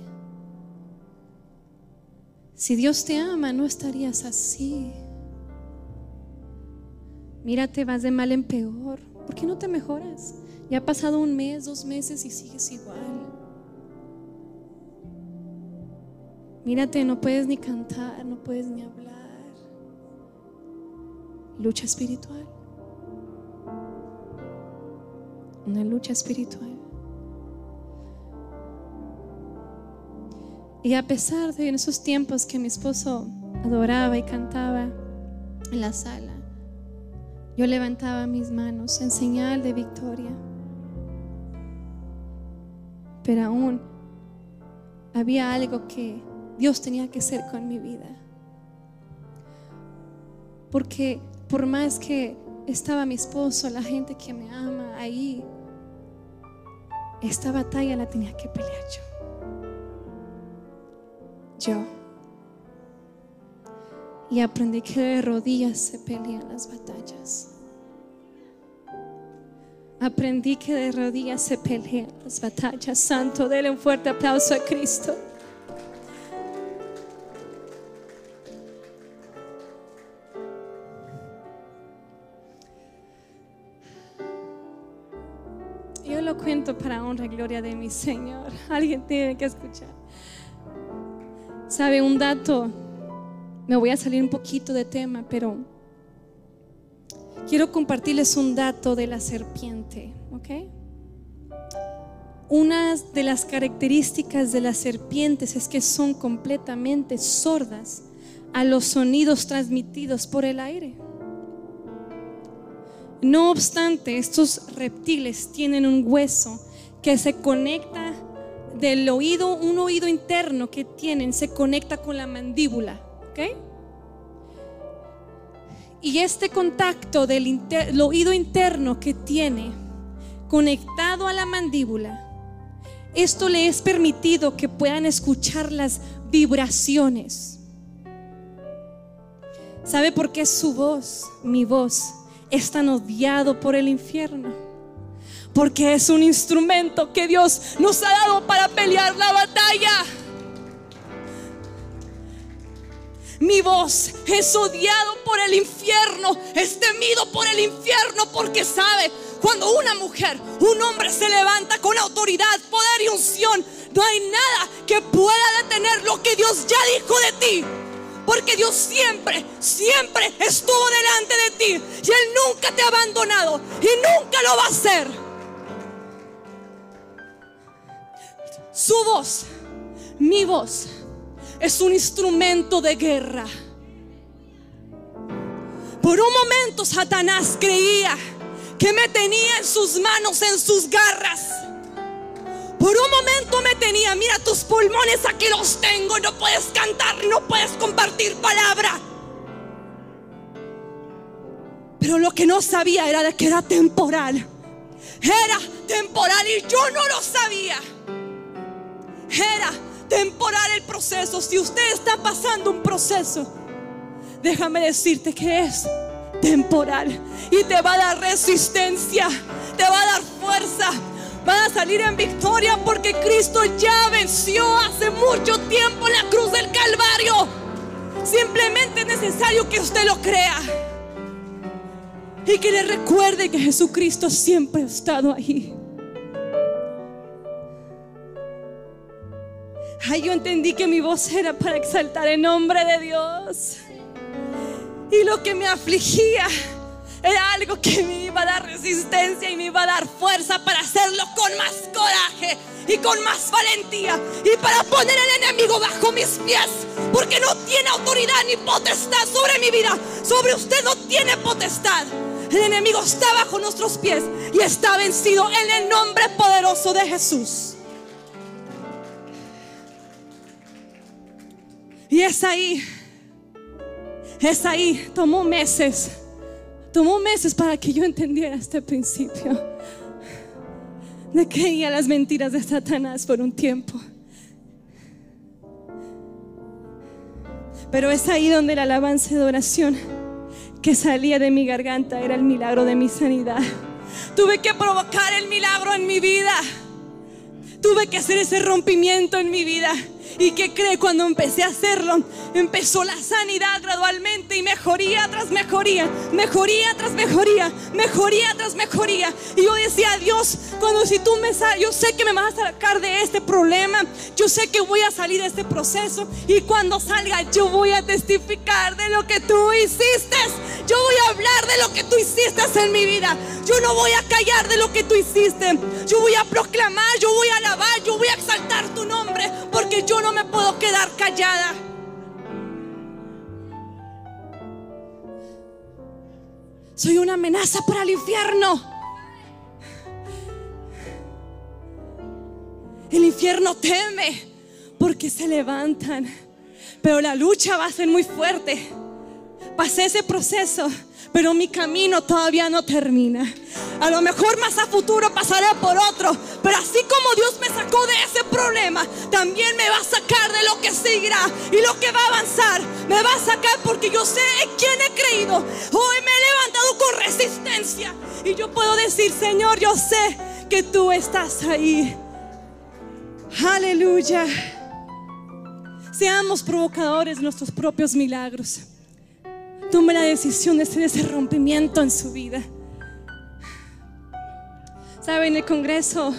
[SPEAKER 1] Si Dios te ama, no estarías así. Mírate, vas de mal en peor. ¿Por qué no te mejoras? Ya ha pasado un mes, dos meses y sigues igual. Mírate, no puedes ni cantar, no puedes ni hablar lucha espiritual. Una lucha espiritual. Y a pesar de en esos tiempos que mi esposo adoraba y cantaba en la sala, yo levantaba mis manos en señal de victoria. pero aún había algo que Dios tenía que hacer con mi vida. Porque por más que estaba mi esposo, la gente que me ama ahí, esta batalla la tenía que pelear yo. Yo. Y aprendí que de rodillas se pelean las batallas. Aprendí que de rodillas se pelean las batallas. Santo, déle un fuerte aplauso a Cristo. Para honra y gloria de mi Señor. Alguien tiene que escuchar. ¿Sabe un dato? Me voy a salir un poquito de tema, pero quiero compartirles un dato de la serpiente, ¿ok? Una de las características de las serpientes es que son completamente sordas a los sonidos transmitidos por el aire. No obstante, estos reptiles tienen un hueso que se conecta del oído, un oído interno que tienen, se conecta con la mandíbula. ¿ok? Y este contacto del oído interno que tiene conectado a la mandíbula, esto le es permitido que puedan escuchar las vibraciones. ¿Sabe por qué su voz, mi voz, es tan odiado por el infierno. Porque es un instrumento que Dios nos ha dado para pelear la batalla. Mi voz es odiado por el infierno, es temido por el infierno porque sabe, cuando una mujer, un hombre se levanta con autoridad, poder y unción, no hay nada que pueda detener lo que Dios ya dijo de ti. Porque Dios siempre, siempre estuvo delante de ti. Y Él nunca te ha abandonado. Y nunca lo va a hacer. Su voz, mi voz, es un instrumento de guerra. Por un momento Satanás creía que me tenía en sus manos, en sus garras. Por un momento me tenía, mira tus pulmones, aquí los tengo, no puedes cantar, no puedes compartir palabra. Pero lo que no sabía era de que era temporal. Era temporal y yo no lo sabía. Era temporal el proceso. Si usted está pasando un proceso, déjame decirte que es temporal y te va a dar resistencia, te va a dar fuerza van a salir en victoria porque Cristo ya venció hace mucho tiempo la cruz del Calvario. Simplemente es necesario que usted lo crea. Y que le recuerde que Jesucristo siempre ha estado ahí. Ay, yo entendí que mi voz era para exaltar el nombre de Dios. Y lo que me afligía era algo que me iba a dar resistencia y me iba a dar fuerza para hacerlo con más coraje y con más valentía y para poner al enemigo bajo mis pies. Porque no tiene autoridad ni potestad sobre mi vida. Sobre usted no tiene potestad. El enemigo está bajo nuestros pies y está vencido en el nombre poderoso de Jesús. Y es ahí, es ahí, tomó meses Tomó meses para que yo entendiera este principio. De creía las mentiras de Satanás por un tiempo. Pero es ahí donde la alabanza de oración que salía de mi garganta era el milagro de mi sanidad. Tuve que provocar el milagro en mi vida. Tuve que hacer ese rompimiento en mi vida. ¿Y qué cree cuando empecé a hacerlo? Empezó la sanidad gradualmente y mejoría tras mejoría, mejoría tras mejoría, mejoría tras mejoría. Y yo decía, Dios, cuando si tú me sales, yo sé que me vas a sacar de este problema, yo sé que voy a salir de este proceso y cuando salga yo voy a testificar de lo que tú hiciste. Yo voy a hablar de lo que tú hiciste en mi vida. Yo no voy a callar de lo que tú hiciste. Yo voy a proclamar, yo voy a alabar, yo voy a exaltar tu nombre porque yo no me puedo quedar callada. Soy una amenaza para el infierno. El infierno teme porque se levantan. Pero la lucha va a ser muy fuerte. Pasé ese proceso pero mi camino todavía no termina. A lo mejor más a futuro pasaré por otro, pero así como Dios me sacó de ese problema, también me va a sacar de lo que seguirá y lo que va a avanzar. Me va a sacar porque yo sé en quién he creído. Hoy me he levantado con resistencia y yo puedo decir, Señor, yo sé que tú estás ahí. Aleluya. Seamos provocadores de nuestros propios milagros tome la decisión de hacer ese rompimiento en su vida. ¿Saben? En el congreso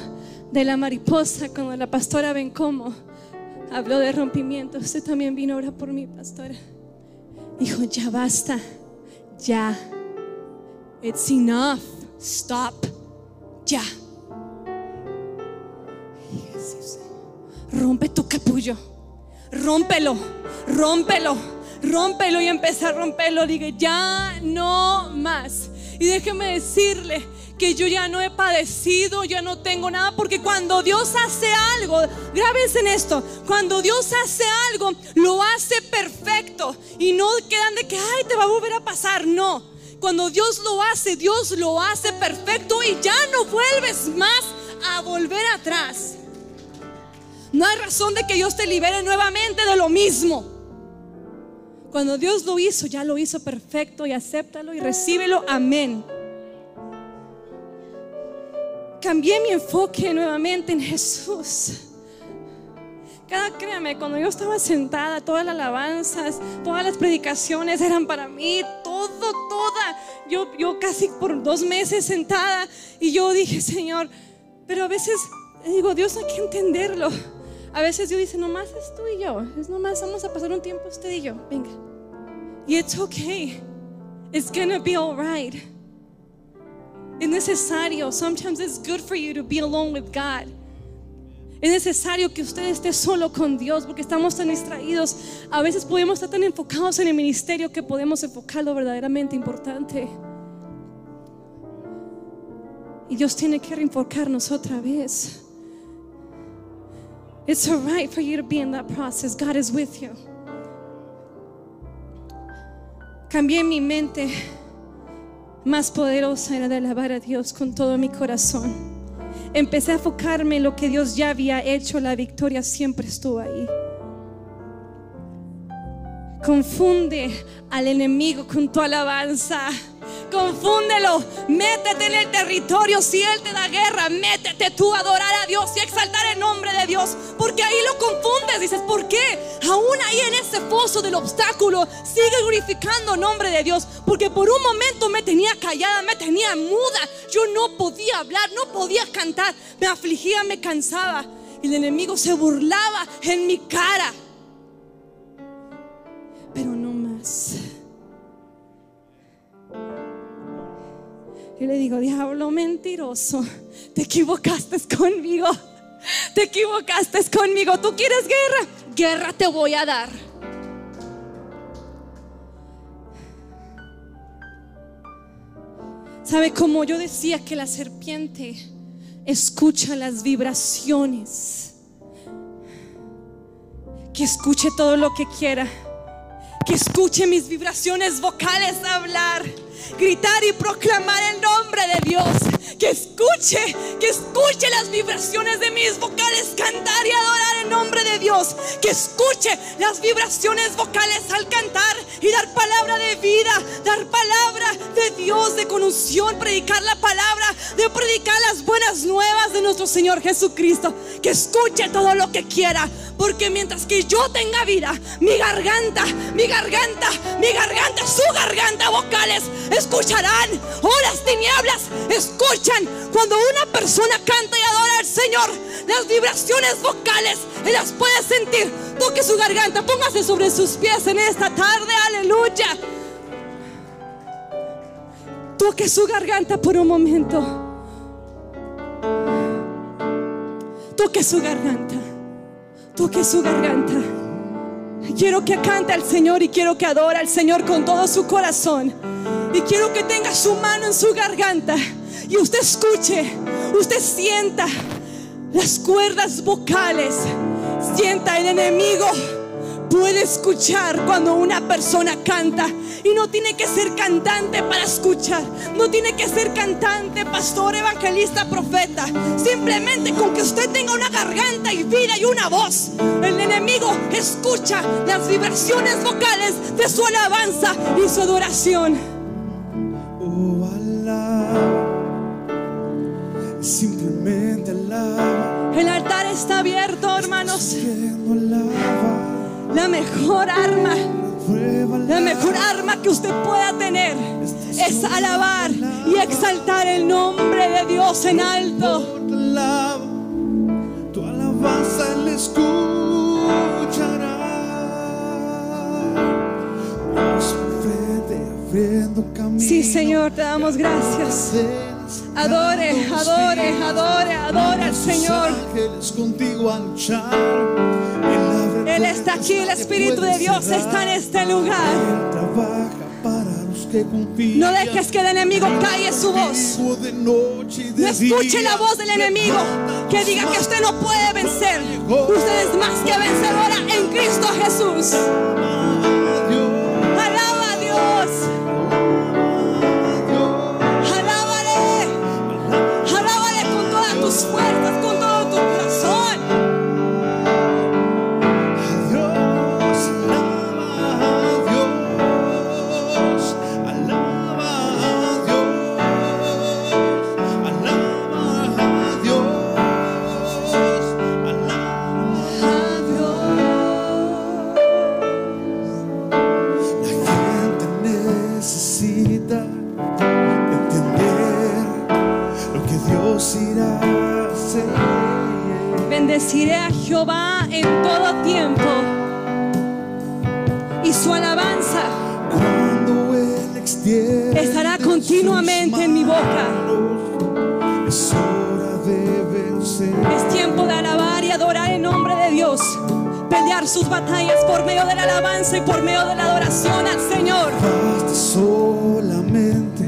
[SPEAKER 1] de la mariposa, cuando la pastora Bencomo habló de rompimiento, usted también vino ahora por mí, pastora. Dijo, ya basta, ya. It's enough, stop, ya. Rompe tu capullo, rómpelo, rómpelo rómpelo y empecé a romperlo. Dije, ya no más. Y déjeme decirle que yo ya no he padecido, ya no tengo nada, porque cuando Dios hace algo, grábense en esto, cuando Dios hace algo, lo hace perfecto y no quedan de que, ay, te va a volver a pasar, no. Cuando Dios lo hace, Dios lo hace perfecto y ya no vuelves más a volver atrás. No hay razón de que Dios te libere nuevamente de lo mismo. Cuando Dios lo hizo, ya lo hizo perfecto y acéptalo y recíbelo. Amén. Cambié mi enfoque nuevamente en Jesús. Cada, créame, cuando yo estaba sentada, todas las alabanzas, todas las predicaciones eran para mí, todo, toda. Yo, yo casi por dos meses sentada y yo dije, Señor, pero a veces digo, Dios hay que entenderlo. A veces Dios dice, nomás es tú y yo, es nomás vamos a pasar un tiempo usted y yo, venga. It's okay, it's gonna be alright. Es necesario, sometimes it's good for you to be alone with God. Es necesario que usted esté solo con Dios porque estamos tan distraídos. A veces podemos estar tan enfocados en el ministerio que podemos enfocar lo verdaderamente importante. Y Dios tiene que reenfocarnos otra vez. It's alright for you to be in that process. God is with you. Cambié mi mente. Más poderosa era de alabar a Dios con todo mi corazón. Empecé a enfocarme en lo que Dios ya había hecho. La victoria siempre estuvo ahí. Confunde al enemigo con tu alabanza confúndelo, métete en el territorio. Si Él te da guerra, métete tú a adorar a Dios y exaltar el nombre de Dios. Porque ahí lo confundes. Dices, ¿por qué? Aún ahí en ese pozo del obstáculo, sigue glorificando el nombre de Dios. Porque por un momento me tenía callada, me tenía muda. Yo no podía hablar, no podía cantar. Me afligía, me cansaba. Y el enemigo se burlaba en mi cara. Pero no más. Y le digo, diablo mentiroso, te equivocaste conmigo. Te equivocaste conmigo. ¿Tú quieres guerra? Guerra te voy a dar. ¿Sabe cómo yo decía que la serpiente escucha las vibraciones? Que escuche todo lo que quiera. Que escuche mis vibraciones vocales hablar gritar y proclamar el nombre de Dios. Que escuche, que escuche las vibraciones de mis vocales, cantar y adorar el nombre de Dios. Que escuche las vibraciones vocales al cantar y dar palabra de vida, dar palabra de Dios, de conución, predicar la palabra, de predicar las buenas nuevas de nuestro Señor Jesucristo. Que escuche todo lo que quiera porque mientras que yo tenga vida, mi garganta, mi garganta, mi garganta, su garganta vocales escucharán. Las tinieblas escuchan cuando una persona canta y adora al Señor. Las vibraciones vocales, Él las puede sentir. Toque su garganta, póngase sobre sus pies en esta tarde. Aleluya. Toque su garganta por un momento. Toque su garganta toque su garganta. Quiero que cante al Señor y quiero que adore al Señor con todo su corazón. Y quiero que tenga su mano en su garganta y usted escuche, usted sienta
[SPEAKER 2] las cuerdas vocales. Sienta el enemigo. Puede escuchar cuando una persona canta y no tiene que ser cantante para escuchar, no tiene que ser cantante, pastor, evangelista, profeta. Simplemente con que usted tenga una garganta y vida y una voz, el enemigo escucha las vibraciones vocales de su alabanza y su adoración.
[SPEAKER 1] Simplemente alaba,
[SPEAKER 2] El altar está abierto, hermanos. La mejor arma, la mejor arma que usted pueda tener es alabar y exaltar el nombre de Dios en alto.
[SPEAKER 1] Tu alabanza Él escuchará.
[SPEAKER 2] Sí, Señor, te damos gracias. Adore, adore, adore, adore al Señor.
[SPEAKER 1] Él
[SPEAKER 2] está aquí, el Espíritu de Dios está en este lugar. No dejes que el enemigo calle su voz. No escuche la voz del enemigo que diga que usted no puede vencer. Usted es más que vencedora en Cristo Jesús. Pelear sus batallas por medio de la alabanza y por medio de la adoración al Señor.
[SPEAKER 1] Basta solamente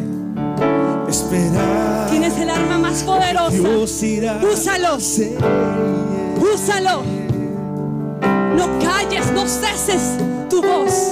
[SPEAKER 1] esperar.
[SPEAKER 2] Tienes el arma más poderosa.
[SPEAKER 1] Dios irá
[SPEAKER 2] Úsalo. Úsalo. No calles, no ceses tu voz.